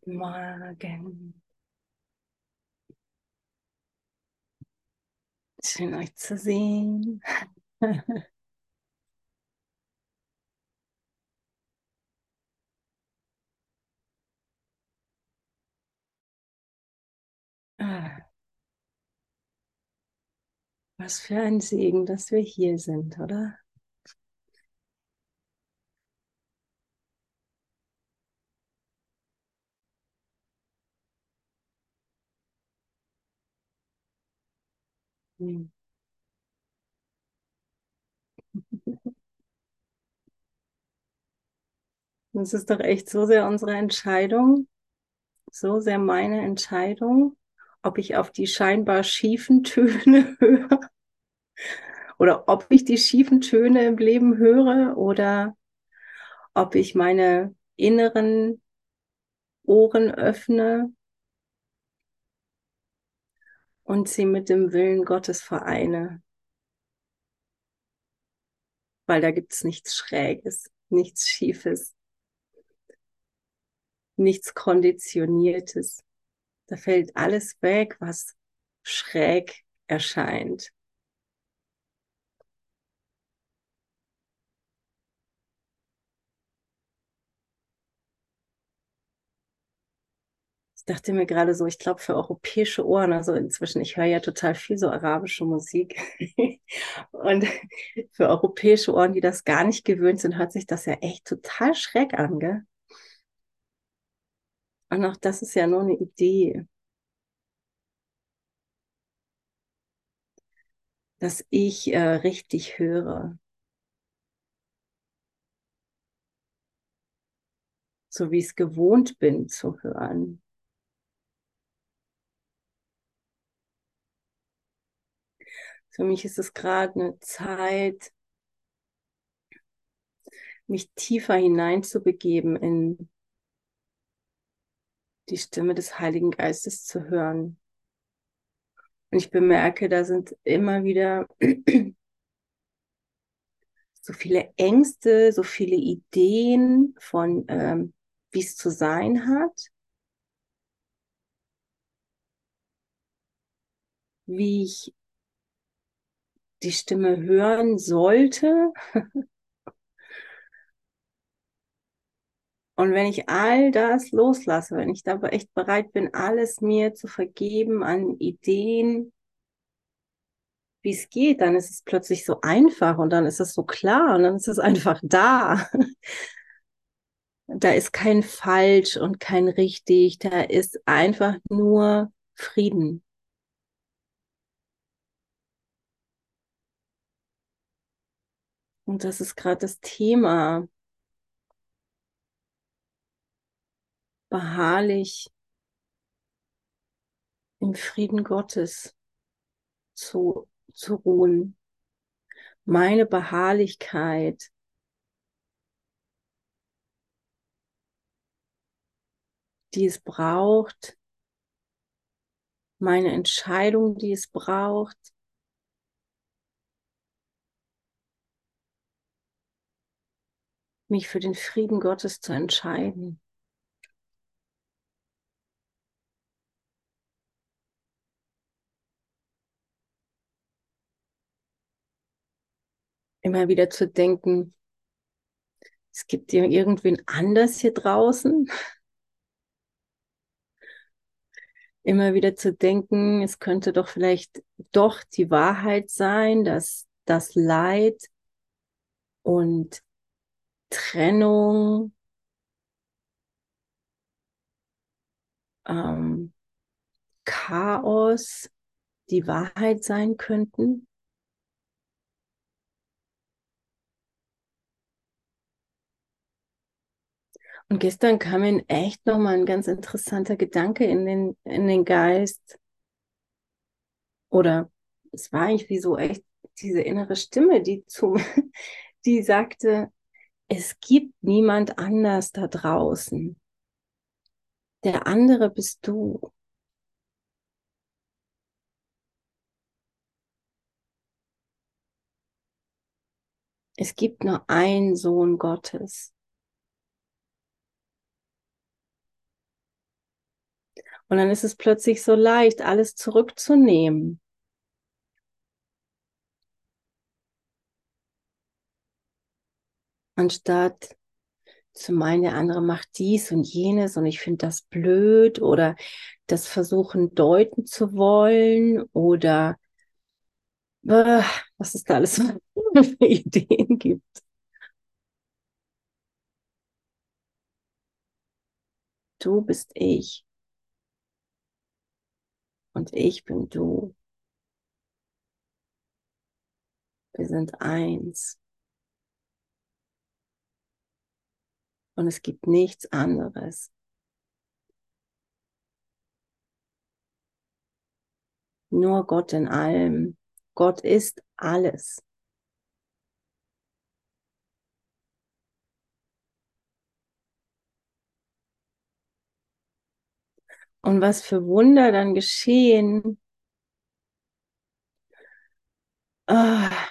Guten Morgen. Schön euch zu sehen. Ah. Was für ein Segen, dass wir hier sind, oder? Hm. Das ist doch echt so sehr unsere Entscheidung, so sehr meine Entscheidung, ob ich auf die scheinbar schiefen Töne höre oder ob ich die schiefen Töne im Leben höre oder ob ich meine inneren Ohren öffne und sie mit dem Willen Gottes vereine. Weil da gibt es nichts Schräges, nichts Schiefes, nichts Konditioniertes. Da fällt alles weg, was schräg erscheint. Dachte mir gerade so, ich glaube für europäische Ohren, also inzwischen, ich höre ja total viel so arabische Musik. und für europäische Ohren, die das gar nicht gewöhnt sind, hört sich das ja echt total schräg an, gell? Und auch das ist ja nur eine Idee. Dass ich äh, richtig höre. So wie ich es gewohnt bin zu hören. Für mich ist es gerade eine Zeit, mich tiefer hineinzubegeben in die Stimme des Heiligen Geistes zu hören. Und ich bemerke, da sind immer wieder so viele Ängste, so viele Ideen von, ähm, wie es zu sein hat, wie ich die Stimme hören sollte. Und wenn ich all das loslasse, wenn ich dabei echt bereit bin, alles mir zu vergeben an Ideen, wie es geht, dann ist es plötzlich so einfach und dann ist es so klar und dann ist es einfach da. Da ist kein falsch und kein richtig, da ist einfach nur Frieden. Und das ist gerade das Thema. Beharrlich im Frieden Gottes zu, zu ruhen. Meine Beharrlichkeit die es braucht, meine Entscheidung, die es braucht, mich für den Frieden Gottes zu entscheiden. Immer wieder zu denken, es gibt ja irgendwen anders hier draußen. Immer wieder zu denken, es könnte doch vielleicht doch die Wahrheit sein, dass das Leid und Trennung, ähm, Chaos die Wahrheit sein könnten? Und gestern kam mir echt nochmal ein ganz interessanter Gedanke in den, in den Geist. Oder es war eigentlich wie so echt diese innere Stimme, die zu, die sagte, es gibt niemand anders da draußen. Der andere bist du. Es gibt nur einen Sohn Gottes. Und dann ist es plötzlich so leicht, alles zurückzunehmen. Anstatt zu meinen, der andere macht dies und jenes und ich finde das blöd oder das versuchen deuten zu wollen oder äh, was es da alles für Ideen gibt. Du bist ich und ich bin du. Wir sind eins. Und es gibt nichts anderes. Nur Gott in allem. Gott ist alles. Und was für Wunder dann geschehen, ah,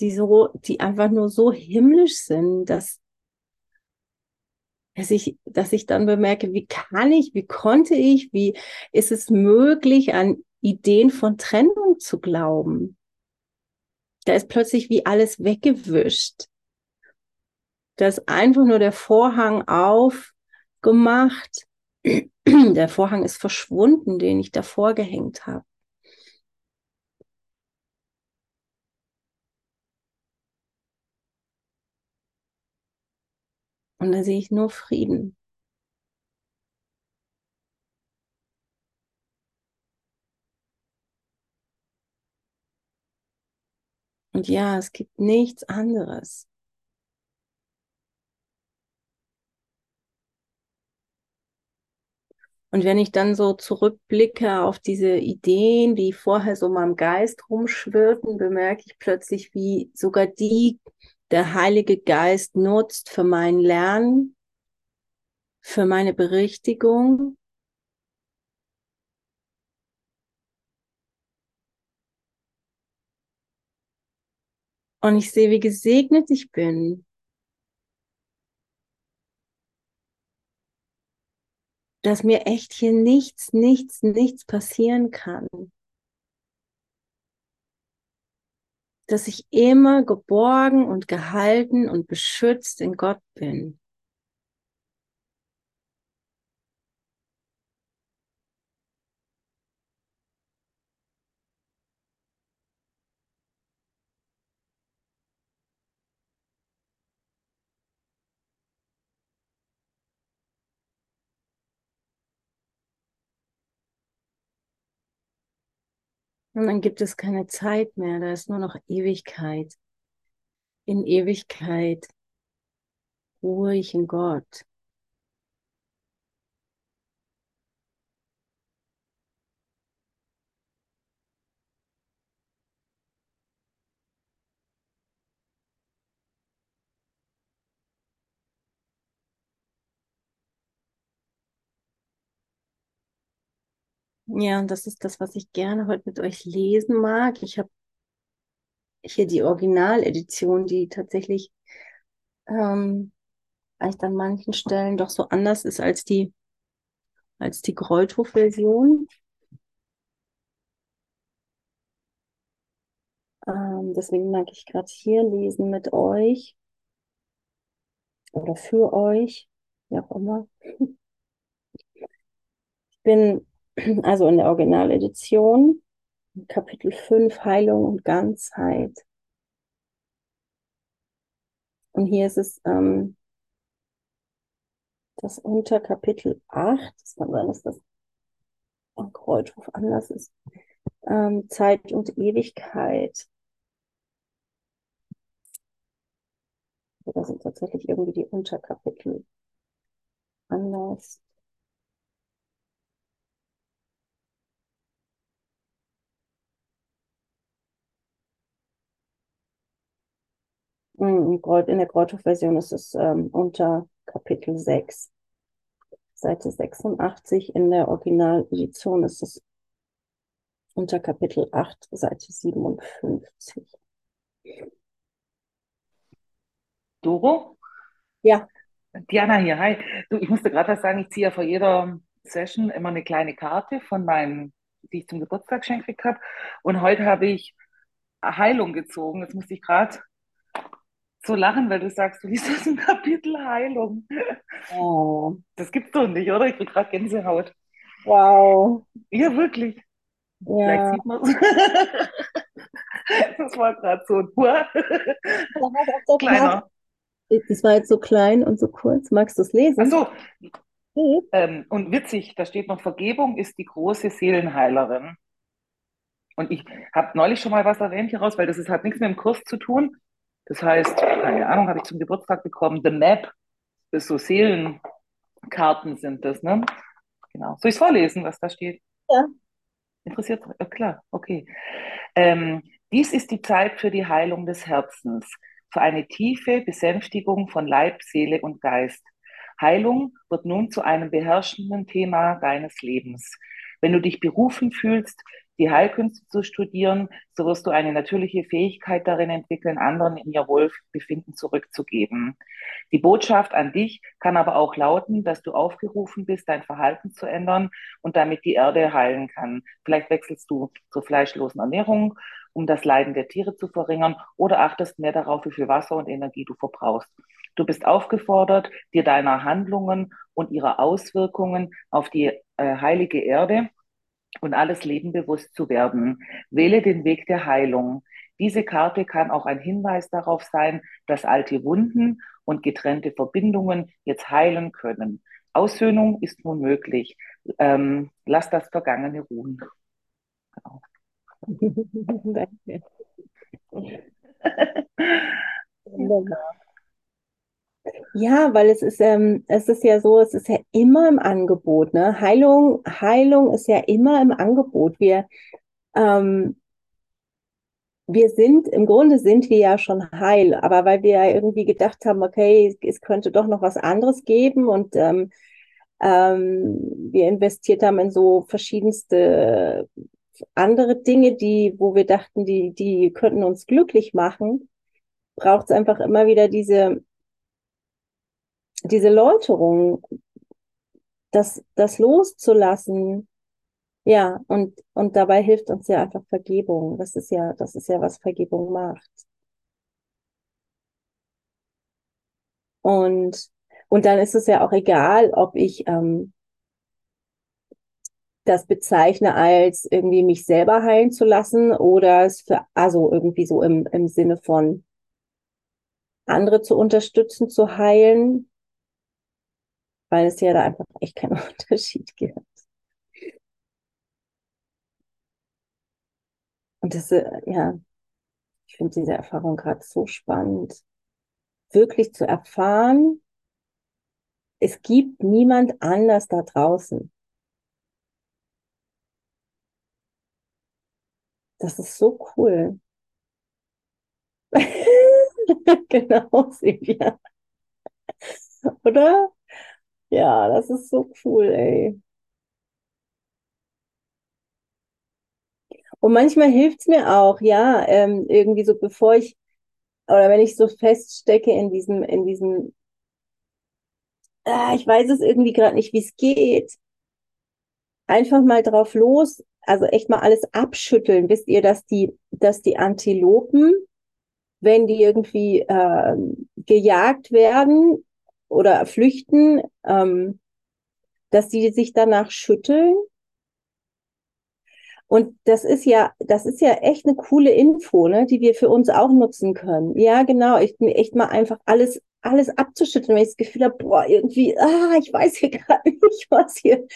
die so, die einfach nur so himmlisch sind, dass, dass ich, dass ich dann bemerke, wie kann ich, wie konnte ich, wie ist es möglich, an Ideen von Trennung zu glauben? Da ist plötzlich wie alles weggewischt. Da ist einfach nur der Vorhang aufgemacht. Der Vorhang ist verschwunden, den ich davor gehängt habe. Und da sehe ich nur Frieden. Und ja, es gibt nichts anderes. Und wenn ich dann so zurückblicke auf diese Ideen, die vorher so meinem Geist rumschwirrten, bemerke ich plötzlich, wie sogar die der Heilige Geist nutzt für mein Lernen, für meine Berichtigung, Und ich sehe, wie gesegnet ich bin. Dass mir echt hier nichts, nichts, nichts passieren kann. Dass ich immer geborgen und gehalten und beschützt in Gott bin. Und dann gibt es keine Zeit mehr, da ist nur noch Ewigkeit. In Ewigkeit ruhig in Gott. Ja, und das ist das, was ich gerne heute mit euch lesen mag. Ich habe hier die Originaledition, die tatsächlich ähm, an manchen Stellen doch so anders ist als die, als die Kreuthof-Version. Ähm, deswegen mag ich gerade hier lesen mit euch oder für euch, wie auch immer. Ich bin also in der Originaledition, Kapitel 5, Heilung und Ganzheit. Und hier ist es ähm, das Unterkapitel 8. Das kann sein, dass das am Kreuzruf anders ist. Ähm, Zeit und Ewigkeit. Oder sind tatsächlich irgendwie die Unterkapitel anders. In der Kreuzhof-Version ist es ähm, unter Kapitel 6, Seite 86. In der Originaledition ist es unter Kapitel 8, Seite 57. Doro? Ja. Diana hier, hi. Du, ich musste gerade was sagen, ich ziehe ja vor jeder Session immer eine kleine Karte von meinen, die ich zum Geburtstag geschenkt habe. Und heute habe ich Heilung gezogen. Jetzt musste ich gerade so lachen, weil du sagst, du liest aus dem Kapitel Heilung. Oh. Das gibt's doch nicht, oder? Ich bin gerade Gänsehaut. Wow. Ja, wirklich. Ja. Vielleicht sieht man es. das war gerade so ein kleiner. Das war jetzt so klein und so kurz. Magst du es lesen? Ach so. Ähm, und witzig, da steht noch, Vergebung ist die große Seelenheilerin. Und ich habe neulich schon mal was erwähnt hieraus, weil das ist, hat nichts mit dem Kurs zu tun. Das heißt, keine Ahnung, habe ich zum Geburtstag bekommen, The Map, ist so Seelenkarten sind das, ne? Genau. Soll ich vorlesen, was da steht? Ja. Interessiert? Ja, klar, okay. Ähm, dies ist die Zeit für die Heilung des Herzens, für eine tiefe Besänftigung von Leib, Seele und Geist. Heilung wird nun zu einem beherrschenden Thema deines Lebens. Wenn du dich berufen fühlst, die Heilkünste zu studieren, so wirst du eine natürliche Fähigkeit darin entwickeln, anderen in ihr Wohlbefinden zurückzugeben. Die Botschaft an dich kann aber auch lauten, dass du aufgerufen bist, dein Verhalten zu ändern und damit die Erde heilen kann. Vielleicht wechselst du zur fleischlosen Ernährung, um das Leiden der Tiere zu verringern, oder achtest mehr darauf, wie viel Wasser und Energie du verbrauchst. Du bist aufgefordert, dir deiner Handlungen und ihrer Auswirkungen auf die äh, heilige Erde und alles Leben bewusst zu werden. Wähle den Weg der Heilung. Diese Karte kann auch ein Hinweis darauf sein, dass alte Wunden und getrennte Verbindungen jetzt heilen können. Aussöhnung ist nun möglich. Ähm, lass das Vergangene ruhen. Genau. Danke. Wunderbar. Ja, weil es ist, ähm, es ist ja so, es ist ja immer im Angebot, ne? Heilung, Heilung ist ja immer im Angebot. Wir, ähm, wir sind, im Grunde sind wir ja schon heil, aber weil wir ja irgendwie gedacht haben, okay, es könnte doch noch was anderes geben und ähm, ähm, wir investiert haben in so verschiedenste andere Dinge, die, wo wir dachten, die, die könnten uns glücklich machen, braucht es einfach immer wieder diese diese Läuterung, das, das loszulassen, ja, und, und dabei hilft uns ja einfach Vergebung. Das ist ja, das ist ja, was Vergebung macht. Und, und dann ist es ja auch egal, ob ich ähm, das bezeichne als irgendwie mich selber heilen zu lassen oder es für, also irgendwie so im, im Sinne von andere zu unterstützen, zu heilen weil es ja da einfach echt keinen Unterschied gibt. Und das, äh, ja, ich finde diese Erfahrung gerade so spannend, wirklich zu erfahren, es gibt niemand anders da draußen. Das ist so cool. genau, Silvia. Oder? Ja, das ist so cool, ey. Und manchmal hilft es mir auch, ja, ähm, irgendwie so, bevor ich, oder wenn ich so feststecke in diesem, in diesem, ah, ich weiß es irgendwie gerade nicht, wie es geht, einfach mal drauf los, also echt mal alles abschütteln. Wisst ihr, dass die, dass die Antilopen, wenn die irgendwie äh, gejagt werden, oder flüchten, ähm, dass die sich danach schütteln. Und das ist ja, das ist ja echt eine coole Info, ne, die wir für uns auch nutzen können. Ja, genau. Ich bin echt mal einfach alles, alles abzuschütteln, wenn ich das Gefühl habe, boah, irgendwie, ah, ich weiß hier gerade nicht, was hier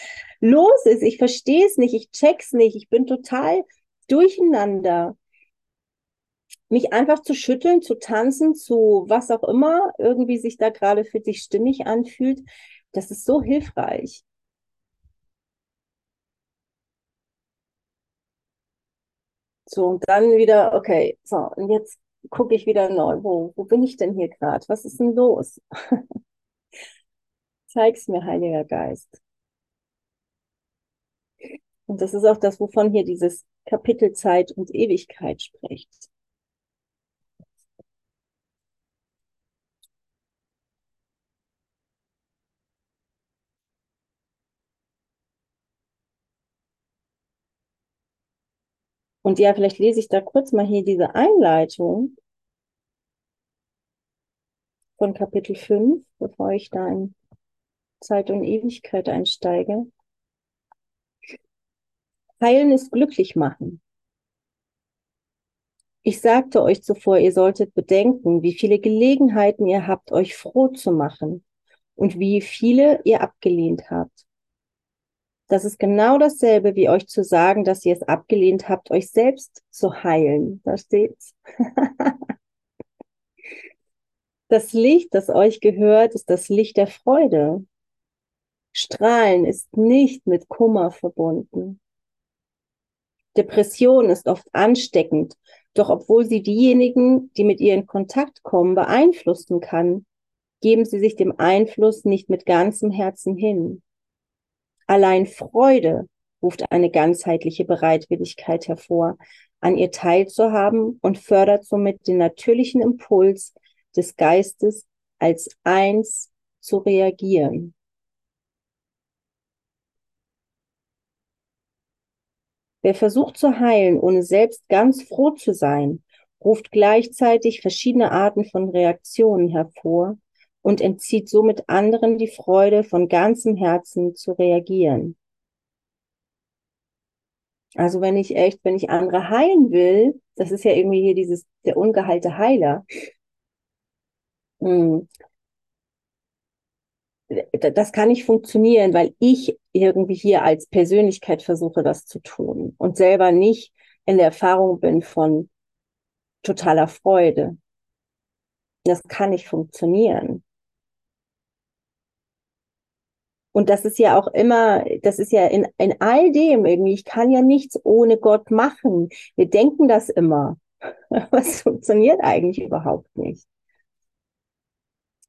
los ist. Ich verstehe es nicht, ich check's nicht, ich bin total durcheinander mich einfach zu schütteln, zu tanzen, zu was auch immer irgendwie sich da gerade für dich stimmig anfühlt, das ist so hilfreich. So, und dann wieder, okay, so, und jetzt gucke ich wieder neu, wo, wo bin ich denn hier gerade? Was ist denn los? Zeig's mir, Heiliger Geist. Und das ist auch das, wovon hier dieses Kapitel Zeit und Ewigkeit spricht. Und ja, vielleicht lese ich da kurz mal hier diese Einleitung von Kapitel 5, bevor ich da in Zeit und Ewigkeit einsteige. Heilen ist glücklich machen. Ich sagte euch zuvor, ihr solltet bedenken, wie viele Gelegenheiten ihr habt, euch froh zu machen und wie viele ihr abgelehnt habt. Das ist genau dasselbe, wie euch zu sagen, dass ihr es abgelehnt habt, euch selbst zu heilen. Da steht's. das Licht, das euch gehört, ist das Licht der Freude. Strahlen ist nicht mit Kummer verbunden. Depression ist oft ansteckend, doch obwohl sie diejenigen, die mit ihr in Kontakt kommen, beeinflussen kann, geben sie sich dem Einfluss nicht mit ganzem Herzen hin. Allein Freude ruft eine ganzheitliche Bereitwilligkeit hervor, an ihr teilzuhaben und fördert somit den natürlichen Impuls des Geistes als eins zu reagieren. Wer versucht zu heilen, ohne selbst ganz froh zu sein, ruft gleichzeitig verschiedene Arten von Reaktionen hervor, und entzieht somit anderen die Freude, von ganzem Herzen zu reagieren. Also wenn ich echt, wenn ich andere heilen will, das ist ja irgendwie hier dieses, der ungeheilte Heiler. Hm. Das kann nicht funktionieren, weil ich irgendwie hier als Persönlichkeit versuche, das zu tun und selber nicht in der Erfahrung bin von totaler Freude. Das kann nicht funktionieren. Und das ist ja auch immer, das ist ja in, in all dem irgendwie, ich kann ja nichts ohne Gott machen. Wir denken das immer. Was funktioniert eigentlich überhaupt nicht.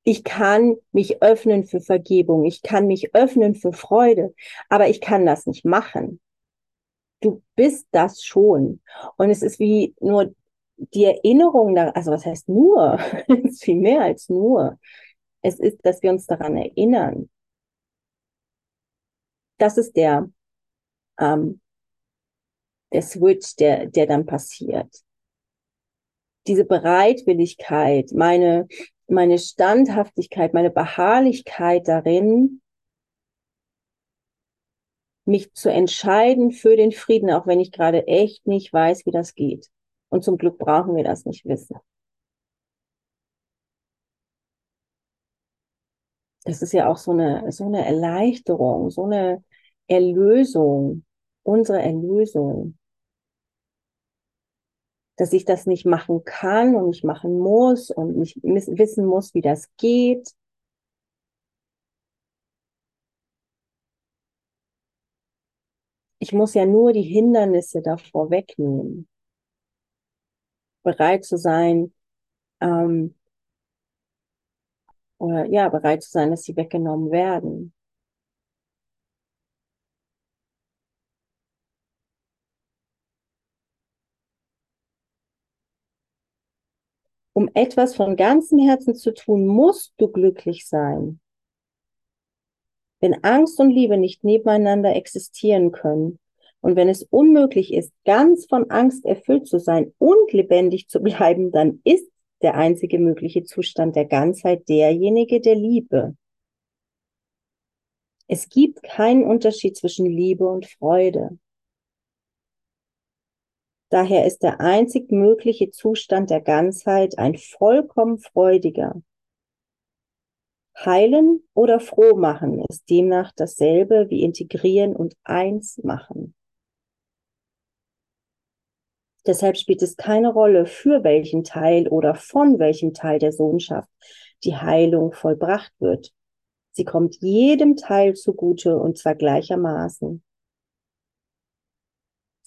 Ich kann mich öffnen für Vergebung. Ich kann mich öffnen für Freude. Aber ich kann das nicht machen. Du bist das schon. Und es ist wie nur die Erinnerung, also was heißt nur? es ist viel mehr als nur. Es ist, dass wir uns daran erinnern, das ist der, ähm, der Switch, der, der dann passiert. Diese Bereitwilligkeit, meine, meine Standhaftigkeit, meine Beharrlichkeit darin, mich zu entscheiden für den Frieden, auch wenn ich gerade echt nicht weiß, wie das geht. Und zum Glück brauchen wir das nicht wissen. Das ist ja auch so eine, so eine Erleichterung, so eine, Erlösung, unsere Erlösung. Dass ich das nicht machen kann und nicht machen muss und nicht wissen muss, wie das geht. Ich muss ja nur die Hindernisse davor wegnehmen. Bereit zu sein, ähm, oder ja, bereit zu sein, dass sie weggenommen werden. Um etwas von ganzem Herzen zu tun, musst du glücklich sein. Wenn Angst und Liebe nicht nebeneinander existieren können und wenn es unmöglich ist, ganz von Angst erfüllt zu sein und lebendig zu bleiben, dann ist der einzige mögliche Zustand der Ganzheit derjenige der Liebe. Es gibt keinen Unterschied zwischen Liebe und Freude. Daher ist der einzig mögliche Zustand der Ganzheit ein vollkommen freudiger. Heilen oder froh machen ist demnach dasselbe wie integrieren und eins machen. Deshalb spielt es keine Rolle, für welchen Teil oder von welchem Teil der Sohnschaft die Heilung vollbracht wird. Sie kommt jedem Teil zugute und zwar gleichermaßen.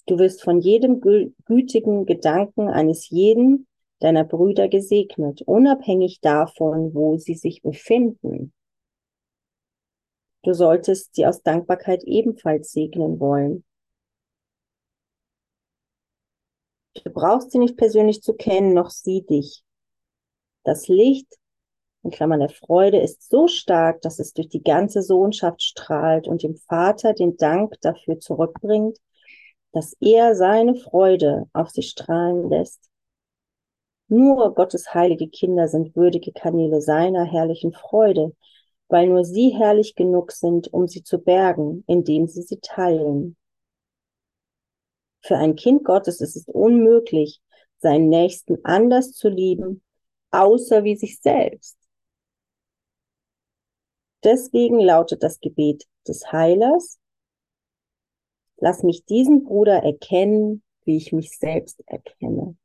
Du wirst von jedem gütigen Gedanken eines jeden deiner Brüder gesegnet, unabhängig davon, wo sie sich befinden. Du solltest sie aus Dankbarkeit ebenfalls segnen wollen. Du brauchst sie nicht persönlich zu kennen, noch sie dich. Das Licht, in Klammern der Freude, ist so stark, dass es durch die ganze Sohnschaft strahlt und dem Vater den Dank dafür zurückbringt, dass er seine Freude auf sie strahlen lässt. Nur Gottes heilige Kinder sind würdige Kanäle seiner herrlichen Freude, weil nur sie herrlich genug sind, um sie zu bergen, indem sie sie teilen. Für ein Kind Gottes ist es unmöglich, seinen Nächsten anders zu lieben, außer wie sich selbst. Deswegen lautet das Gebet des Heilers, lass mich diesen Bruder erkennen, wie ich mich selbst erkenne.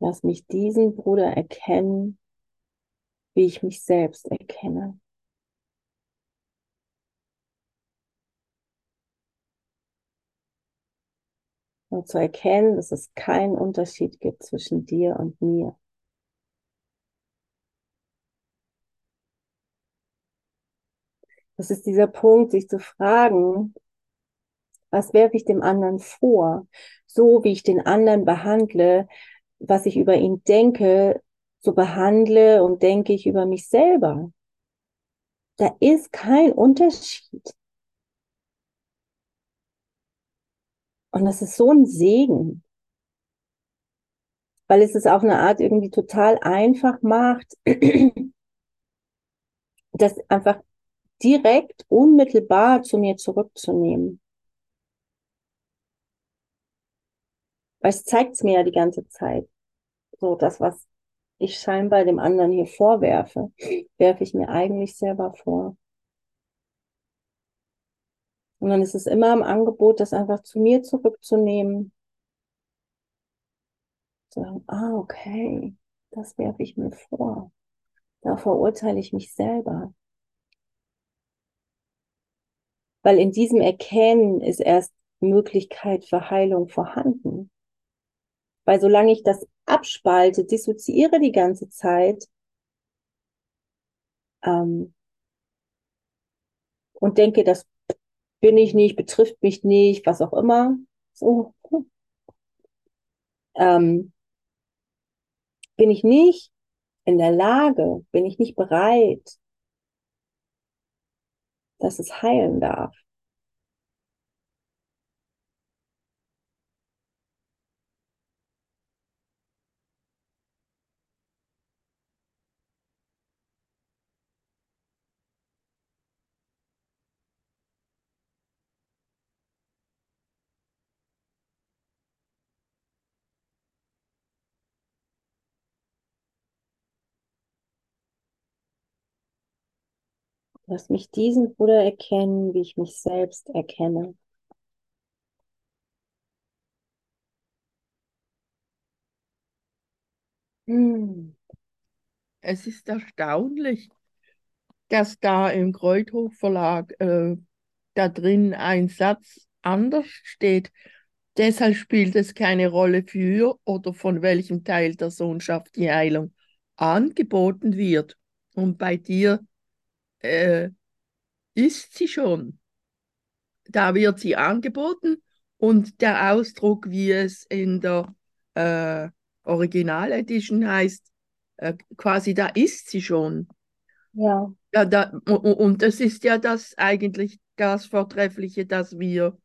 Lass mich diesen Bruder erkennen, wie ich mich selbst erkenne. Und zu erkennen, dass es keinen Unterschied gibt zwischen dir und mir. Das ist dieser Punkt, sich zu fragen, was werfe ich dem anderen vor? So wie ich den anderen behandle, was ich über ihn denke, so behandle und denke ich über mich selber. Da ist kein Unterschied. Und das ist so ein Segen, weil es es auf eine Art irgendwie total einfach macht, das einfach direkt, unmittelbar zu mir zurückzunehmen. Weil es zeigt es mir ja die ganze Zeit. So, das, was ich scheinbar dem anderen hier vorwerfe, werfe ich mir eigentlich selber vor. Und dann ist es immer im Angebot, das einfach zu mir zurückzunehmen. Sagen, ah, okay, das werfe ich mir vor. Da verurteile ich mich selber. Weil in diesem Erkennen ist erst Möglichkeit für Heilung vorhanden. Weil solange ich das abspalte, dissoziiere die ganze Zeit ähm, und denke, das bin ich nicht, betrifft mich nicht, was auch immer, so, ähm, bin ich nicht in der Lage, bin ich nicht bereit, dass es heilen darf. Lass mich diesen Bruder erkennen, wie ich mich selbst erkenne. Hm. Es ist erstaunlich, dass da im Kreuthof Verlag äh, da drin ein Satz anders steht. Deshalb spielt es keine Rolle für oder von welchem Teil der Sohnschaft die Heilung angeboten wird. Und bei dir äh, ist sie schon. Da wird sie angeboten und der Ausdruck, wie es in der äh, Original Edition heißt, äh, quasi da ist sie schon. Ja. ja da, und das ist ja das eigentlich das Vortreffliche, dass wir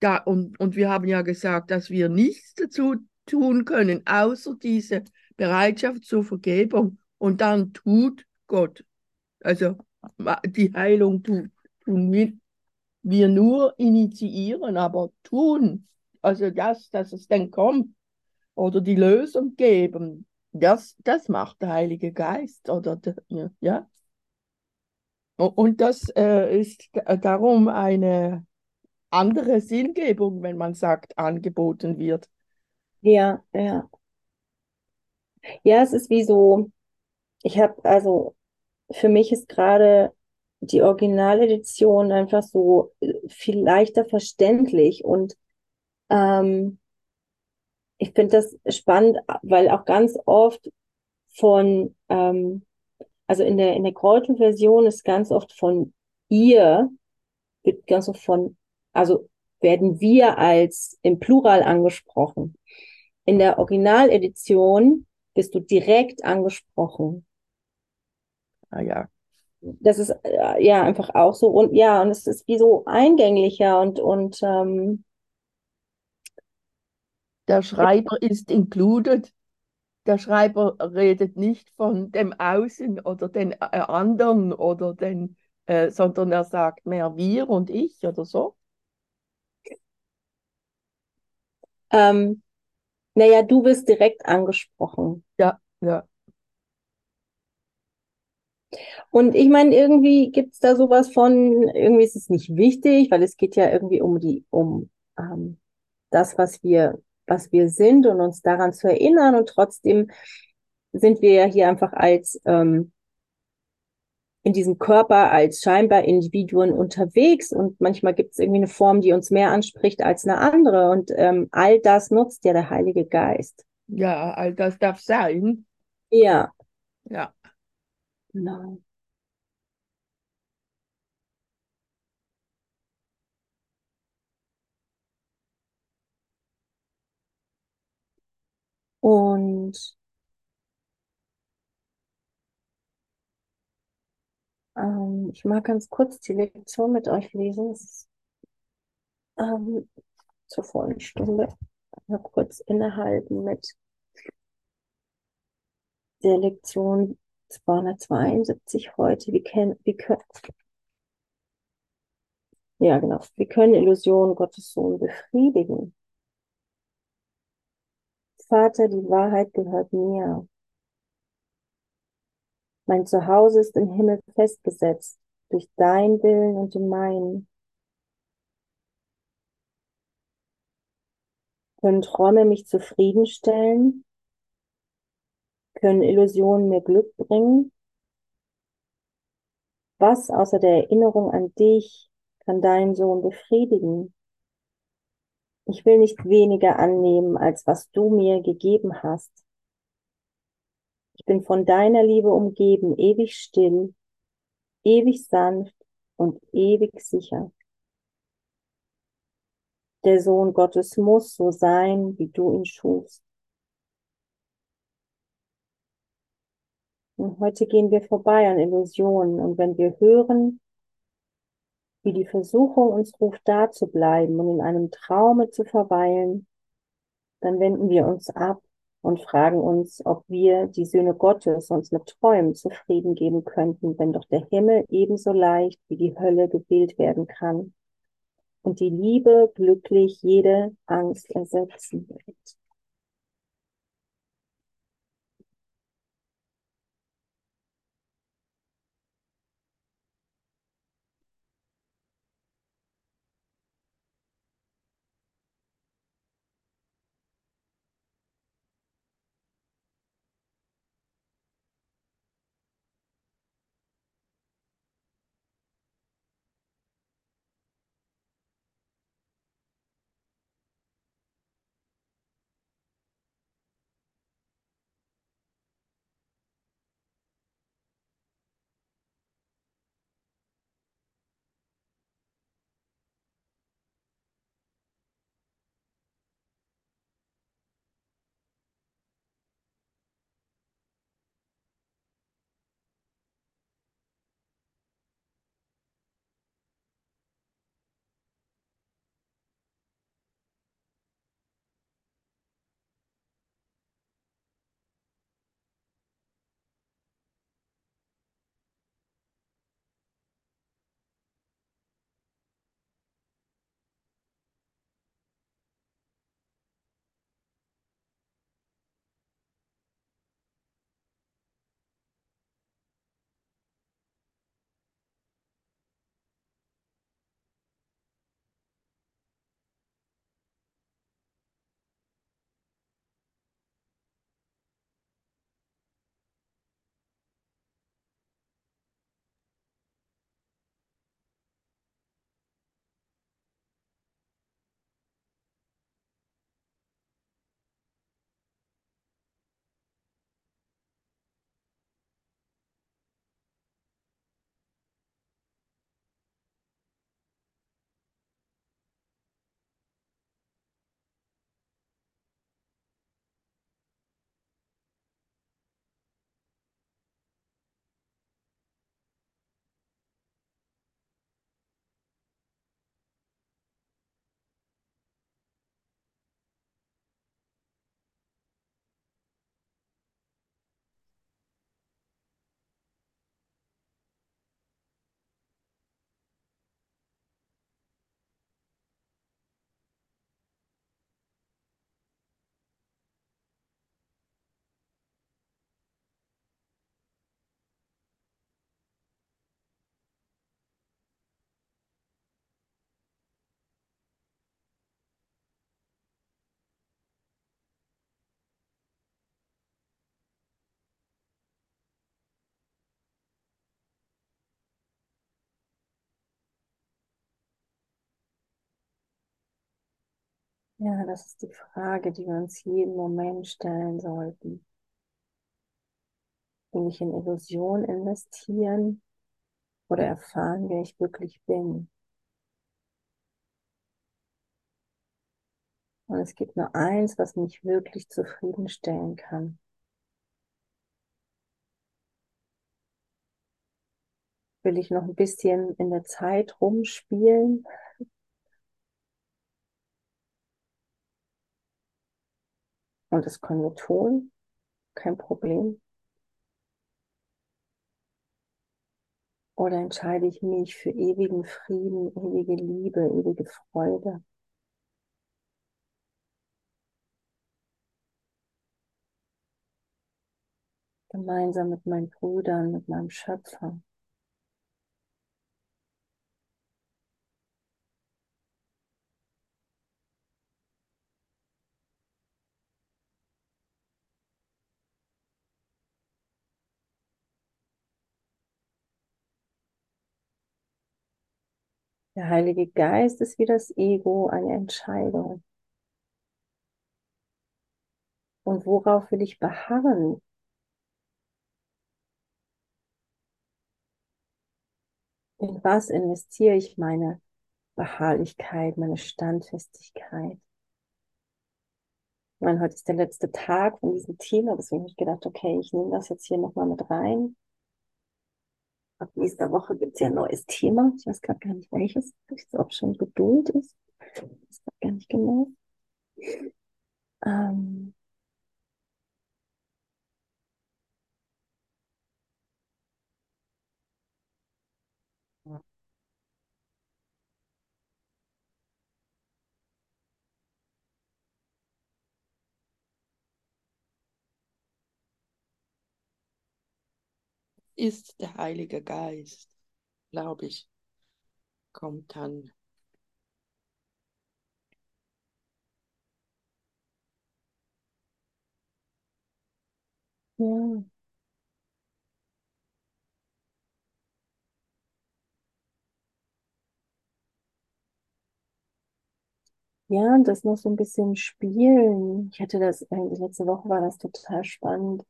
da, und, und wir haben ja gesagt, dass wir nichts dazu tun können, außer diese Bereitschaft zur Vergebung. Und dann tut Gott also die Heilung tun, wir, nur initiieren, aber tun, also das, dass es dann kommt oder die Lösung geben, das, das macht der Heilige Geist oder der, ja. Und das äh, ist darum eine andere Sinngebung, wenn man sagt, angeboten wird. Ja, ja. Ja, es ist wie so, ich habe also für mich ist gerade die Originaledition einfach so äh, viel leichter verständlich und ähm, ich finde das spannend, weil auch ganz oft von, ähm, also in der, in der Kräutel-Version ist ganz oft von ihr, wird ganz oft von, also werden wir als im Plural angesprochen. In der Originaledition bist du direkt angesprochen. Ah ja. Das ist äh, ja einfach auch so und ja, und es ist wie so eingänglicher und, und ähm, Der Schreiber ist included. Der Schreiber redet nicht von dem Außen oder den äh, anderen oder den, äh, sondern er sagt mehr wir und ich oder so. ähm, naja, du wirst direkt angesprochen. Ja, ja. Und ich meine, irgendwie gibt es da sowas von, irgendwie ist es nicht wichtig, weil es geht ja irgendwie um die, um ähm, das, was wir, was wir sind und uns daran zu erinnern. Und trotzdem sind wir ja hier einfach als ähm, in diesem Körper als scheinbar Individuen unterwegs und manchmal gibt es irgendwie eine Form, die uns mehr anspricht als eine andere und ähm, all das nutzt ja der Heilige Geist. Ja, all das darf sein. Ja, Ja. genau. Und ähm, ich mag ganz kurz die Lektion mit euch lesen. Es ist ähm, zur vollen Stunde. Mal kurz innehalten mit der Lektion 272 heute. Wir kennen, wir können, ja genau, wir können Illusionen Gottes Sohn befriedigen. Vater, die Wahrheit gehört mir. Mein Zuhause ist im Himmel festgesetzt, durch dein Willen und den meinen. Können Träume mich zufriedenstellen? Können Illusionen mir Glück bringen? Was außer der Erinnerung an dich kann deinen Sohn befriedigen? Ich will nicht weniger annehmen, als was du mir gegeben hast. Ich bin von deiner Liebe umgeben, ewig still, ewig sanft und ewig sicher. Der Sohn Gottes muss so sein, wie du ihn schufst. Und heute gehen wir vorbei an Illusionen. Und wenn wir hören, wie die Versuchung uns ruft, da zu bleiben und in einem Traume zu verweilen, dann wenden wir uns ab und fragen uns, ob wir, die Söhne Gottes, uns mit Träumen zufrieden geben könnten, wenn doch der Himmel ebenso leicht wie die Hölle gewählt werden kann und die Liebe glücklich jede Angst ersetzen wird. Ja, das ist die Frage, die wir uns jeden Moment stellen sollten. Will ich in Illusion investieren oder erfahren, wer ich wirklich bin? Und es gibt nur eins, was mich wirklich zufriedenstellen kann. Will ich noch ein bisschen in der Zeit rumspielen? Und das können wir tun, kein Problem. Oder entscheide ich mich für ewigen Frieden, ewige Liebe, ewige Freude? Gemeinsam mit meinen Brüdern, mit meinem Schöpfer. Der Heilige Geist ist wie das Ego eine Entscheidung. Und worauf will ich beharren? In was investiere ich meine Beharrlichkeit, meine Standfestigkeit? Ich meine, heute ist der letzte Tag von diesem Thema, deswegen habe ich gedacht, okay, ich nehme das jetzt hier nochmal mit rein. Ab nächster Woche gibt es ja ein neues Thema. Ich weiß gerade gar nicht welches. Ob es schon Geduld ist. Ich weiß gar nicht genau. Ähm, ist der Heilige Geist, glaube ich, kommt dann. ja. Ja, und das noch so ein bisschen spielen. Ich hatte das, äh, letzte Woche war das total spannend.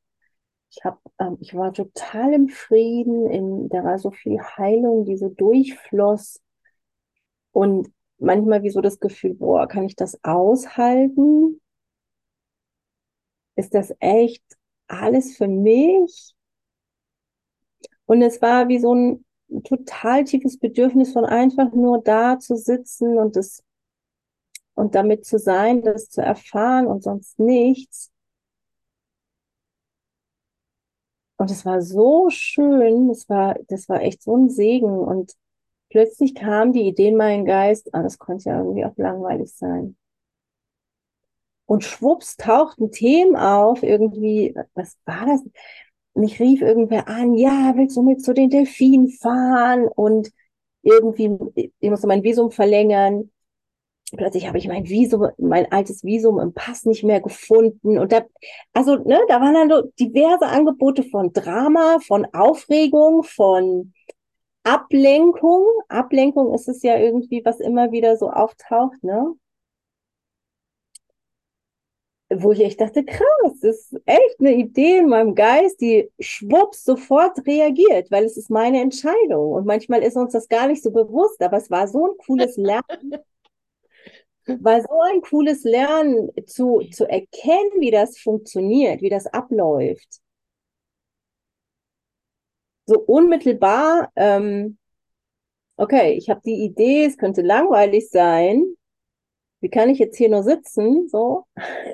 Ich hab, ähm, ich war total im Frieden, in, da war so viel Heilung, die so durchfloss. Und manchmal wie so das Gefühl, boah, kann ich das aushalten? Ist das echt alles für mich? Und es war wie so ein total tiefes Bedürfnis von einfach nur da zu sitzen und das und damit zu sein, das zu erfahren und sonst nichts. Und es war so schön, das war, das war echt so ein Segen. Und plötzlich kam die Idee in meinen Geist, ah, das konnte ja irgendwie auch langweilig sein. Und schwupps tauchten Themen auf, irgendwie, was war das? Mich rief irgendwer an, ja, willst du mit zu den Delfinen fahren? Und irgendwie, ich musste mein Visum verlängern plötzlich habe ich mein Visum, mein altes Visum im Pass nicht mehr gefunden. Und da, also, ne, da waren dann so diverse Angebote von Drama, von Aufregung, von Ablenkung. Ablenkung ist es ja irgendwie, was immer wieder so auftaucht, ne? Wo ich echt dachte, krass, das ist echt eine Idee in meinem Geist, die schwupps sofort reagiert, weil es ist meine Entscheidung. Und manchmal ist uns das gar nicht so bewusst, aber es war so ein cooles Lernen war so ein cooles Lernen zu, zu erkennen, wie das funktioniert, wie das abläuft. So unmittelbar, ähm, okay, ich habe die Idee, es könnte langweilig sein. Wie kann ich jetzt hier nur sitzen? So.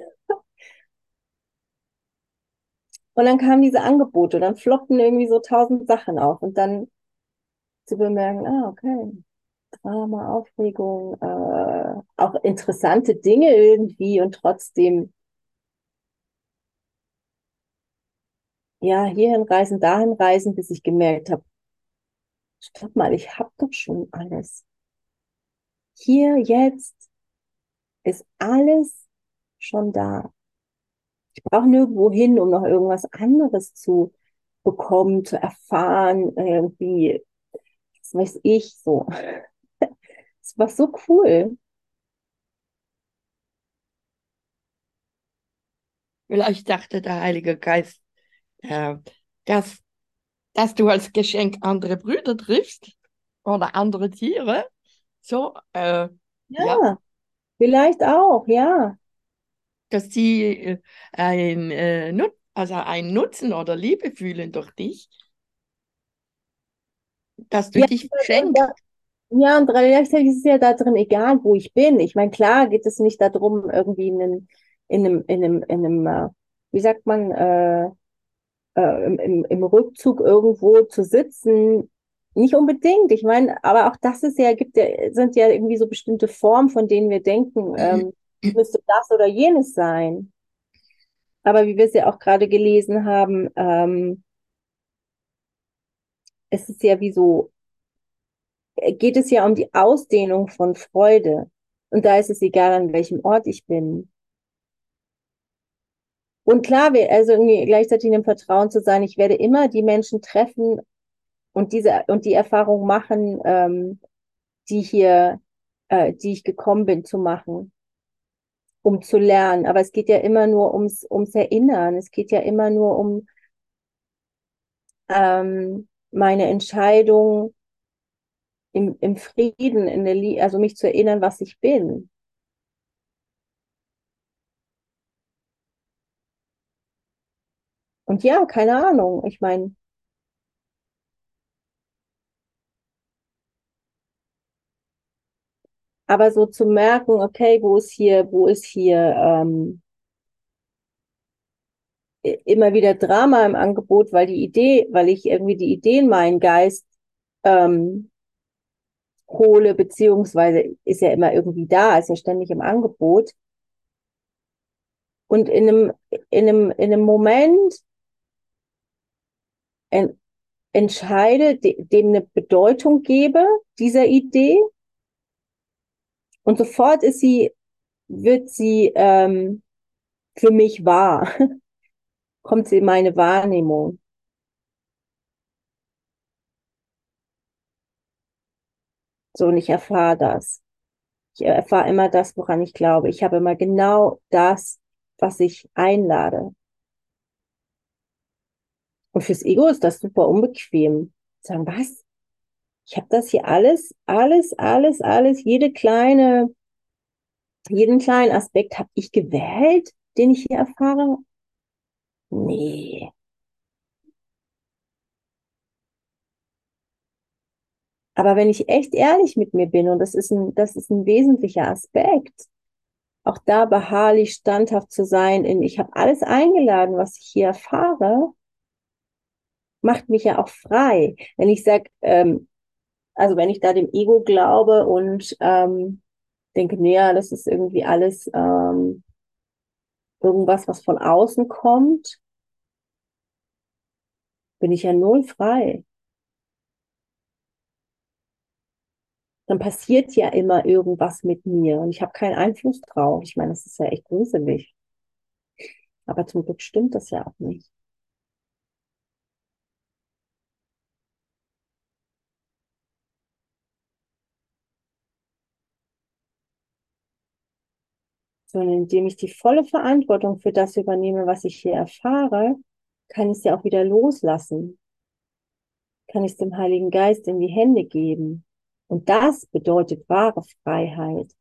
Und dann kamen diese Angebote, dann flockten irgendwie so tausend Sachen auf und dann zu bemerken, ah, okay, Drama, Aufregung, äh, auch interessante Dinge irgendwie und trotzdem ja, hierhin reisen, dahin reisen, bis ich gemerkt habe, stopp mal, ich habe doch schon alles. Hier, jetzt ist alles schon da. Ich brauche nirgendwo hin, um noch irgendwas anderes zu bekommen, zu erfahren, irgendwie, was weiß ich, so. Es war so cool. Vielleicht dachte der Heilige Geist, äh, dass, dass du als Geschenk andere Brüder triffst oder andere Tiere. So, äh, Ja, ja, vielleicht auch, ja. dass sie äh, ein, äh, Nut also einen Nutzen oder Liebe fühlen durch dich, dass du Ja, dich schenkst. Ja, und gleichzeitig ist es ja da drin egal, wo ich bin. Ich meine, klar geht es nicht darum, irgendwie in einem, in einem, in einem, in einem, äh, wie sagt man, äh, äh, im, im, im Rückzug irgendwo zu sitzen. Nicht unbedingt. Ich meine, aber auch das ist ja, gibt ja, sind ja irgendwie so bestimmte Formen, von denen wir denken, ähm, müsste das oder jenes sein. Aber wie wir es ja auch gerade gelesen haben, ähm, es ist ja wie so, geht es ja um die Ausdehnung von Freude. Und da ist es egal, an welchem Ort ich bin. Und klar, also irgendwie gleichzeitig in dem Vertrauen zu sein, ich werde immer die Menschen treffen und diese und die Erfahrung machen, ähm, die hier, äh, die ich gekommen bin zu machen, um zu lernen. Aber es geht ja immer nur ums, ums Erinnern. Es geht ja immer nur um ähm, meine Entscheidung im, im Frieden, in der Lie also mich zu erinnern, was ich bin. Und ja, keine Ahnung. Ich meine, aber so zu merken, okay, wo ist hier, wo ist hier ähm, immer wieder Drama im Angebot, weil die Idee, weil ich irgendwie die Idee in meinen Geist ähm, hole, beziehungsweise ist ja immer irgendwie da, ist ja ständig im Angebot. Und in einem, in einem, in einem Moment en, entscheide, de, dem eine Bedeutung gebe, dieser Idee, und sofort ist sie, wird sie ähm, für mich wahr, kommt sie in meine Wahrnehmung. So, und ich erfahre das. Ich erfahre immer das, woran ich glaube. Ich habe immer genau das, was ich einlade. Und fürs Ego ist das super unbequem. Sagen, was? Ich habe das hier alles, alles, alles, alles, jede kleine, jeden kleinen Aspekt habe ich gewählt, den ich hier erfahre? Nee. Aber wenn ich echt ehrlich mit mir bin, und das ist ein, das ist ein wesentlicher Aspekt, auch da beharrlich standhaft zu sein, in ich habe alles eingeladen, was ich hier erfahre, macht mich ja auch frei. Wenn ich sage, ähm, also wenn ich da dem Ego glaube und ähm, denke, naja, das ist irgendwie alles ähm, irgendwas, was von außen kommt, bin ich ja null frei. Dann passiert ja immer irgendwas mit mir und ich habe keinen Einfluss drauf. Ich meine, das ist ja echt gruselig. Aber zum Glück stimmt das ja auch nicht. Sondern indem ich die volle Verantwortung für das übernehme, was ich hier erfahre, kann ich es ja auch wieder loslassen. Kann ich es dem Heiligen Geist in die Hände geben. Und das bedeutet wahre Freiheit.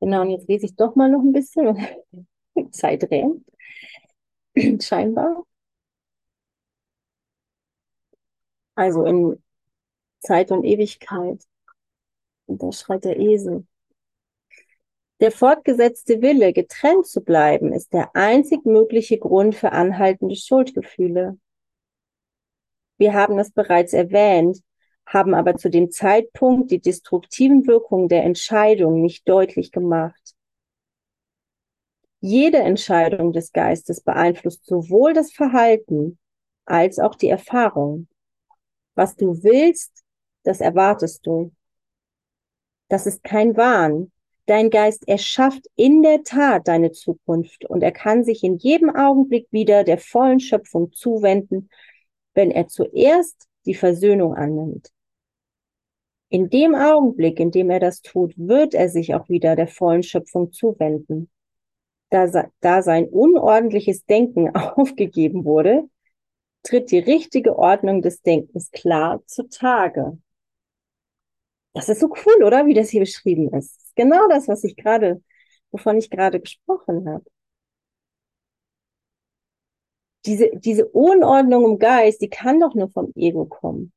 Genau, und jetzt lese ich doch mal noch ein bisschen. Zeit rennt. Scheinbar. Also in Zeit und Ewigkeit. Und da schreit der Esel. Der fortgesetzte Wille, getrennt zu bleiben, ist der einzig mögliche Grund für anhaltende Schuldgefühle. Wir haben es bereits erwähnt, haben aber zu dem Zeitpunkt die destruktiven Wirkungen der Entscheidung nicht deutlich gemacht. Jede Entscheidung des Geistes beeinflusst sowohl das Verhalten als auch die Erfahrung. Was du willst, das erwartest du. Das ist kein Wahn. Dein Geist erschafft in der Tat deine Zukunft und er kann sich in jedem Augenblick wieder der vollen Schöpfung zuwenden, wenn er zuerst die Versöhnung annimmt. In dem Augenblick, in dem er das tut, wird er sich auch wieder der vollen Schöpfung zuwenden. Da, da sein unordentliches Denken aufgegeben wurde, tritt die richtige Ordnung des Denkens klar zutage. Das ist so cool, oder? Wie das hier beschrieben ist. Genau das, was ich gerade, wovon ich gerade gesprochen habe. Diese, diese Unordnung im Geist, die kann doch nur vom Ego kommen.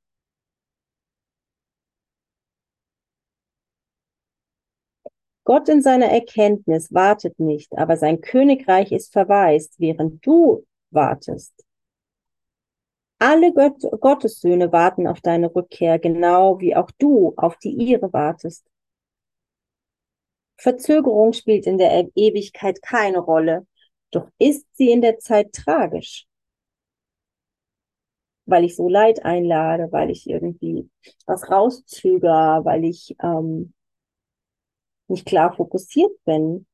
Gott in seiner Erkenntnis wartet nicht, aber sein Königreich ist verwaist, während du wartest. Alle Gott Gottessöhne warten auf deine Rückkehr, genau wie auch du auf die ihre wartest. Verzögerung spielt in der e-, Ewigkeit keine Rolle, doch ist sie in der Zeit tragisch. Weil ich so Leid einlade, weil ich irgendwie was rauszöger, weil ich ähm, nicht klar fokussiert bin,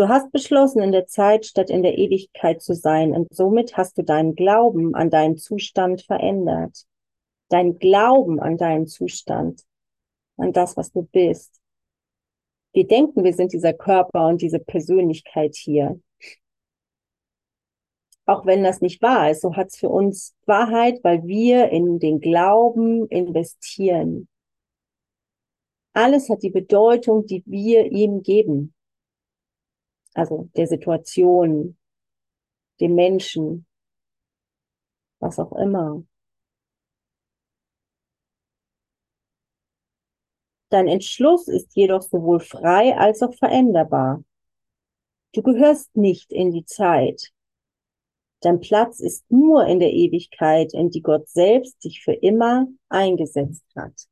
Du hast beschlossen, in der Zeit statt in der Ewigkeit zu sein und somit hast du deinen Glauben an deinen Zustand verändert. Dein Glauben an deinen Zustand, an das, was du bist. Wir denken, wir sind dieser Körper und diese Persönlichkeit hier. Auch wenn das nicht wahr ist, so hat es für uns Wahrheit, weil wir in den Glauben investieren. Alles hat die Bedeutung, die wir ihm geben also der Situation, dem Menschen, was auch immer. Dein Entschluss ist jedoch sowohl frei als auch veränderbar. Du gehörst nicht in die Zeit. Dein Platz ist nur in der Ewigkeit, in die Gott selbst dich für immer eingesetzt hat.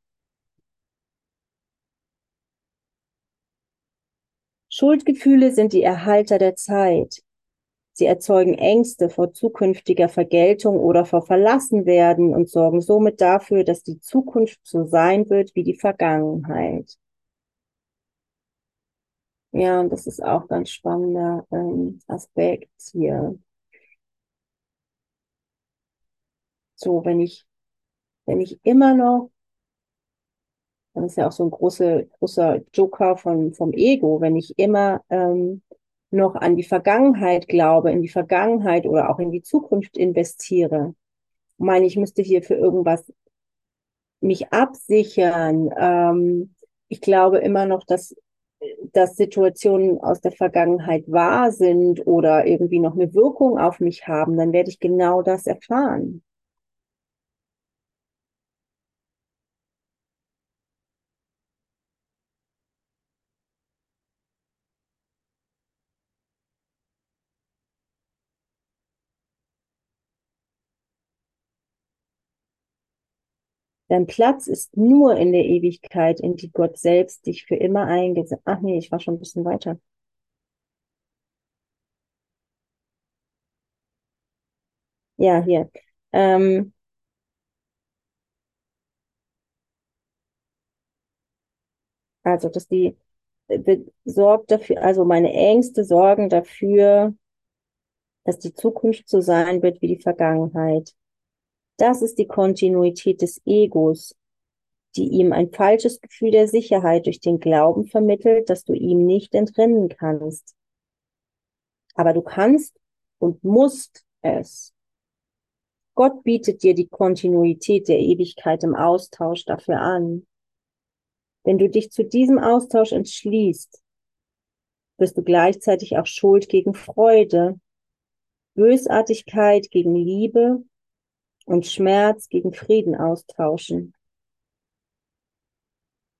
Schuldgefühle sind die Erhalter der Zeit. Sie erzeugen Ängste vor zukünftiger Vergeltung oder vor Verlassenwerden und sorgen somit dafür, dass die Zukunft so sein wird wie die Vergangenheit. Ja, und das ist auch ganz spannender ähm, Aspekt hier. So, wenn ich, wenn ich immer noch das ist ja auch so ein großer, großer Joker von, vom Ego, wenn ich immer ähm, noch an die Vergangenheit glaube, in die Vergangenheit oder auch in die Zukunft investiere. Meine, ich müsste hier für irgendwas mich absichern. Ähm, ich glaube immer noch, dass, dass Situationen aus der Vergangenheit wahr sind oder irgendwie noch eine Wirkung auf mich haben, dann werde ich genau das erfahren. Dein Platz ist nur in der Ewigkeit, in die Gott selbst dich für immer eingesetzt. Ach nee, ich war schon ein bisschen weiter. Ja, hier. Ähm, also, dass die sorgt dafür, also meine Ängste sorgen dafür, dass die Zukunft so sein wird wie die Vergangenheit. Das ist die Kontinuität des Egos, die ihm ein falsches Gefühl der Sicherheit durch den Glauben vermittelt, dass du ihm nicht entrinnen kannst. Aber du kannst und musst es. Gott bietet dir die Kontinuität der Ewigkeit im Austausch dafür an. Wenn du dich zu diesem Austausch entschließt, wirst du gleichzeitig auch Schuld gegen Freude, Bösartigkeit gegen Liebe und Schmerz gegen Frieden austauschen.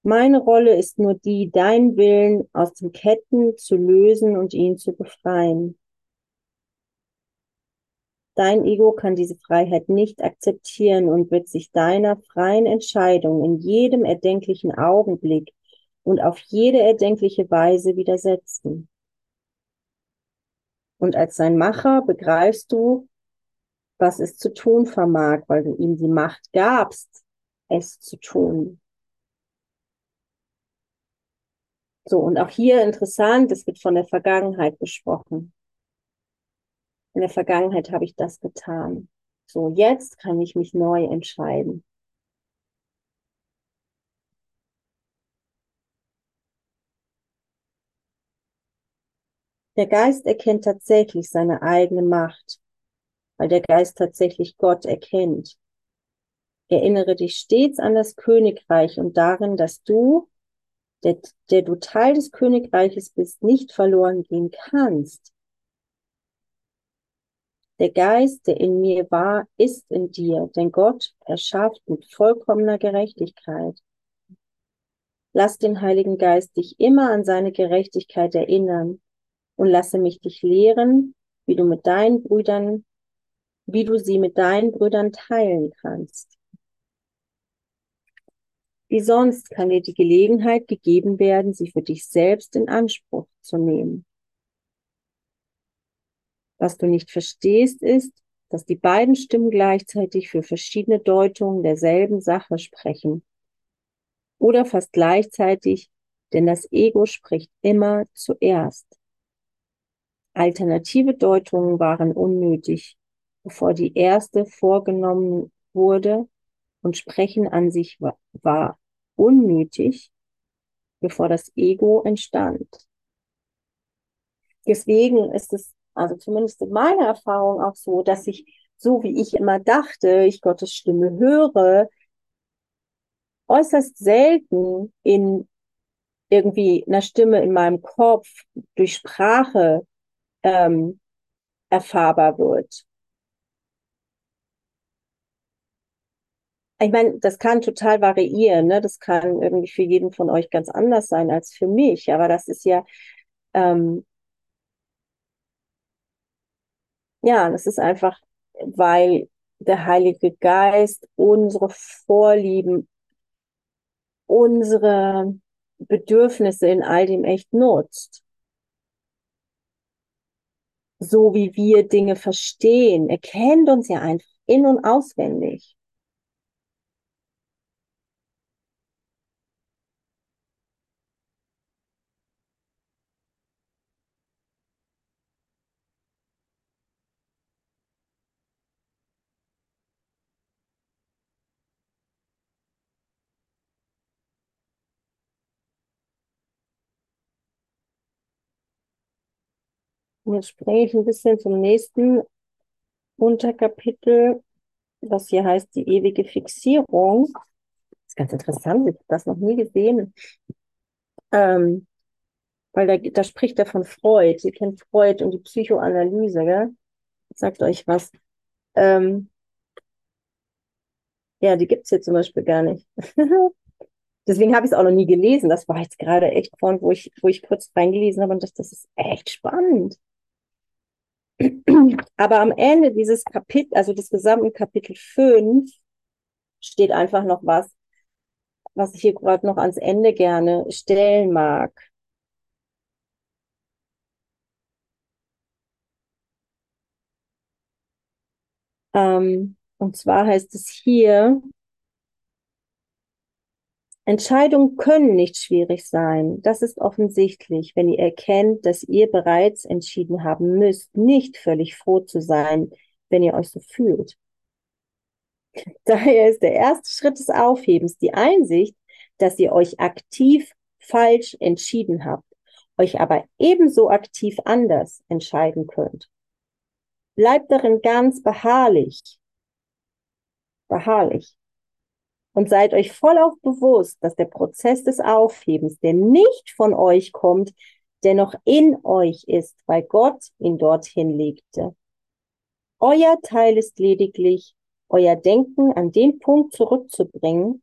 Meine Rolle ist nur die, deinen Willen aus den Ketten zu lösen und ihn zu befreien. Dein Ego kann diese Freiheit nicht akzeptieren und wird sich deiner freien Entscheidung in jedem erdenklichen Augenblick und auf jede erdenkliche Weise widersetzen. Und als sein Macher begreifst du, was es zu tun vermag, weil du ihm die Macht gabst, es zu tun. So, und auch hier interessant, es wird von der Vergangenheit gesprochen. In der Vergangenheit habe ich das getan. So, jetzt kann ich mich neu entscheiden. Der Geist erkennt tatsächlich seine eigene Macht, weil der Geist tatsächlich Gott erkennt. Erinnere dich stets an das Königreich und darin, dass du, der, der du Teil des Königreiches bist, nicht verloren gehen kannst. Der Geist, der in mir war, ist in dir, denn Gott erschafft mit vollkommener Gerechtigkeit. Lass den Heiligen Geist dich immer an seine Gerechtigkeit erinnern und lasse mich dich lehren, wie du mit deinen Brüdern, wie du sie mit deinen Brüdern teilen kannst. Wie sonst kann dir die Gelegenheit gegeben werden, sie für dich selbst in Anspruch zu nehmen. Was du nicht verstehst, ist, dass die beiden Stimmen gleichzeitig für verschiedene Deutungen derselben Sache sprechen. Oder fast gleichzeitig, denn das Ego spricht immer zuerst. Alternative Deutungen waren unnötig, bevor die erste vorgenommen wurde und Sprechen an sich war, unnötig, bevor das Ego entstand. Deswegen ist es, also zumindest in meiner Erfahrung auch so, dass ich, so wie ich immer dachte, ich Gottes Stimme höre, äußerst selten in irgendwie einer Stimme in meinem Kopf durch Sprache ähm, erfahrbar wird. Ich meine, das kann total variieren, ne? Das kann irgendwie für jeden von euch ganz anders sein als für mich, aber das ist ja, ähm, ja, das ist einfach, weil der Heilige Geist unsere Vorlieben, unsere Bedürfnisse in all dem echt nutzt so wie wir Dinge verstehen. Er kennt uns ja einfach in- und auswendig. Und jetzt springe ich ein bisschen zum nächsten Unterkapitel, was hier heißt die ewige Fixierung. Das ist ganz interessant, ich habe das noch nie gesehen. Ähm, weil da, da spricht er von Freud. Ihr kennt Freud und die Psychoanalyse, gell? Sagt euch was. Ähm, ja, die gibt's hier zum Beispiel gar nicht. Deswegen habe ich es auch noch nie gelesen. Das war jetzt gerade echt von, wo ich, wo ich kurz reingelesen habe und dachte, das ist echt spannend. Aber am Ende dieses Kapitel, also des gesamten Kapitel 5, steht einfach noch was, was ich hier gerade noch ans Ende gerne stellen mag. Ähm, und zwar heißt es hier, Entscheidungen können nicht schwierig sein. Das ist offensichtlich, wenn ihr erkennt, dass ihr bereits entschieden haben müsst, nicht völlig froh zu sein, wenn ihr euch so fühlt. Daher ist der erste Schritt des Aufhebens die Einsicht, dass ihr euch aktiv falsch entschieden habt, euch aber ebenso aktiv anders entscheiden könnt. Bleibt darin ganz beharrlich, beharrlich und seid euch vollauf bewusst, dass der Prozess des Aufhebens, der nicht von euch kommt, dennoch in euch ist, weil Gott ihn dorthin legte. Euer Teil ist lediglich, euer Denken an den Punkt zurückzubringen,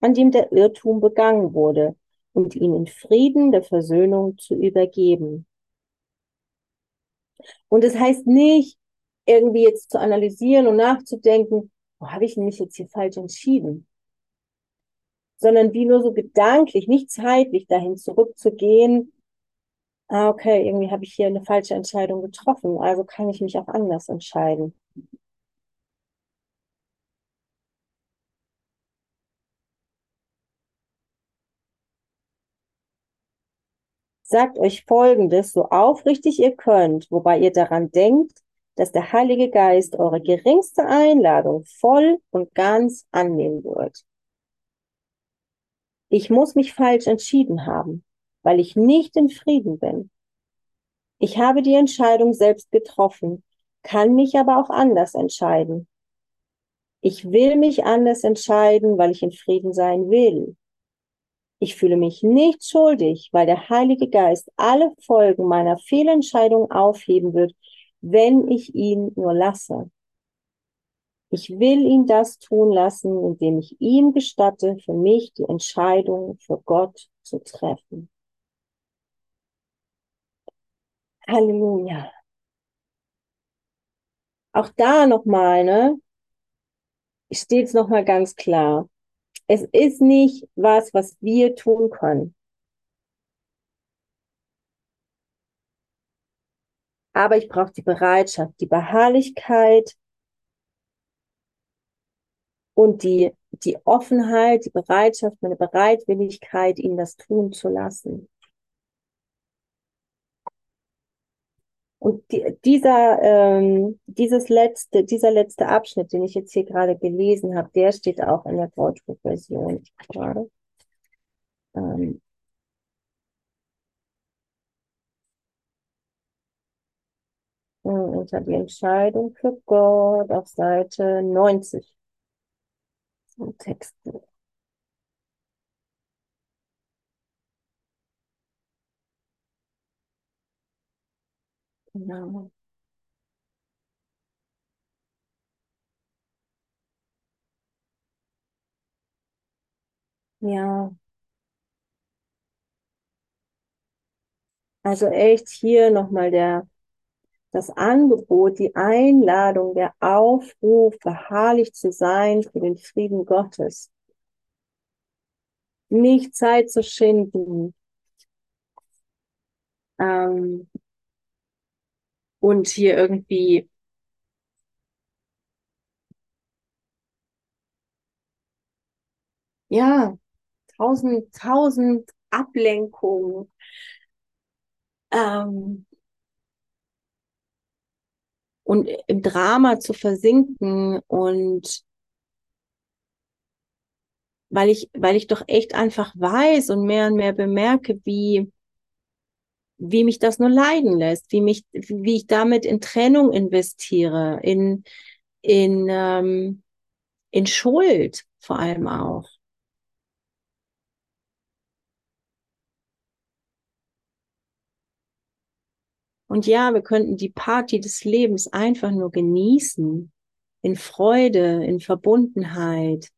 an dem der Irrtum begangen wurde und ihn in Frieden der Versöhnung zu übergeben. Und es das heißt nicht, irgendwie jetzt zu analysieren und nachzudenken, wo habe ich mich jetzt hier falsch entschieden? Sondern wie nur so gedanklich, nicht zeitlich dahin zurückzugehen, ah, okay, irgendwie habe ich hier eine falsche Entscheidung getroffen, also kann ich mich auch anders entscheiden. Sagt euch Folgendes, so aufrichtig ihr könnt, wobei ihr daran denkt, dass der Heilige Geist eure geringste Einladung voll und ganz annehmen wird. Ich muss mich falsch entschieden haben, weil ich nicht in Frieden bin. Ich habe die Entscheidung selbst getroffen, kann mich aber auch anders entscheiden. Ich will mich anders entscheiden, weil ich in Frieden sein will. Ich fühle mich nicht schuldig, weil der Heilige Geist alle Folgen meiner Fehlentscheidung aufheben wird, wenn ich ihn nur lasse. Ich will ihn das tun lassen, indem ich ihm gestatte, für mich die Entscheidung für Gott zu treffen. Halleluja. Auch da nochmal, ne? Steht es nochmal ganz klar. Es ist nicht was, was wir tun können. Aber ich brauche die Bereitschaft, die Beharrlichkeit und die, die Offenheit, die Bereitschaft, meine Bereitwilligkeit, ihn das tun zu lassen. Und die, dieser, ähm, dieses letzte, dieser letzte Abschnitt, den ich jetzt hier gerade gelesen habe, der steht auch in der Deutschbuchversion gerade. Ähm, unter die Entscheidung für Gott auf Seite 90 im Textbuch. Genau. Ja. Also echt hier nochmal der, das Angebot, die Einladung, der Aufruf, beharrlich zu sein für den Frieden Gottes. Nicht Zeit zu schinden. Ähm, und hier irgendwie ja, tausend, tausend Ablenkungen. Ähm, und im Drama zu versinken und weil ich, weil ich doch echt einfach weiß und mehr und mehr bemerke, wie, wie mich das nur leiden lässt, wie mich, wie ich damit in Trennung investiere, in, in, ähm, in Schuld vor allem auch. Und ja, wir könnten die Party des Lebens einfach nur genießen, in Freude, in Verbundenheit.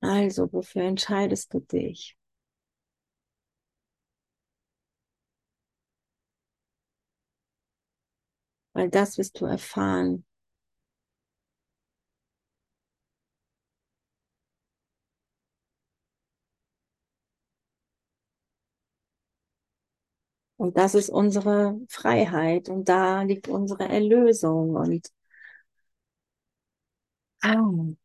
Also, wofür entscheidest du dich? Weil das wirst du erfahren. Und das ist unsere Freiheit und da liegt unsere Erlösung und oh.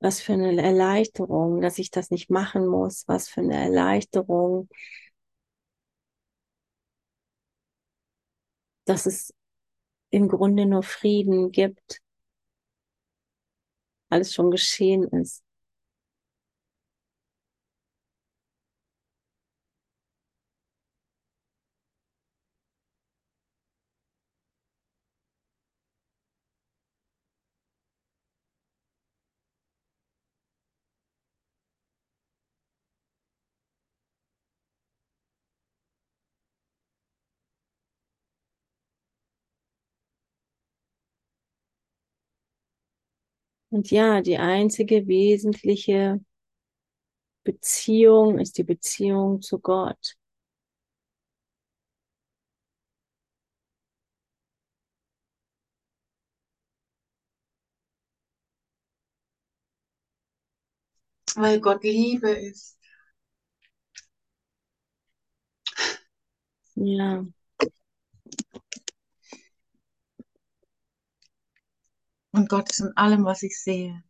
was für eine Erleichterung, dass ich das nicht machen muss, was für eine Erleichterung, dass es im Grunde nur Frieden gibt, alles schon geschehen ist. Und ja, die einzige wesentliche Beziehung ist die Beziehung zu Gott. Weil Gott Liebe ist. Ja. Und Gott ist in allem, was ich sehe.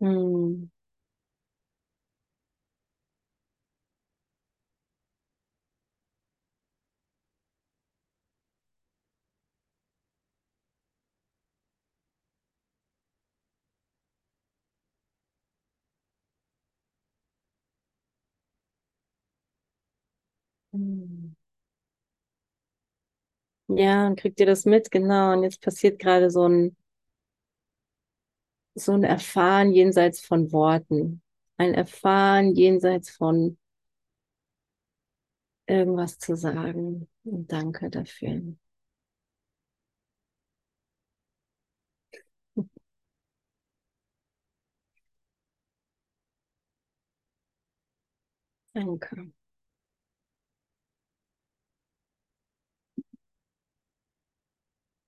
Mm. Mm. Ja, und kriegt ihr das mit? Genau. Und jetzt passiert gerade so ein, so ein Erfahren jenseits von Worten. Ein Erfahren jenseits von irgendwas zu sagen. Und danke dafür. Danke.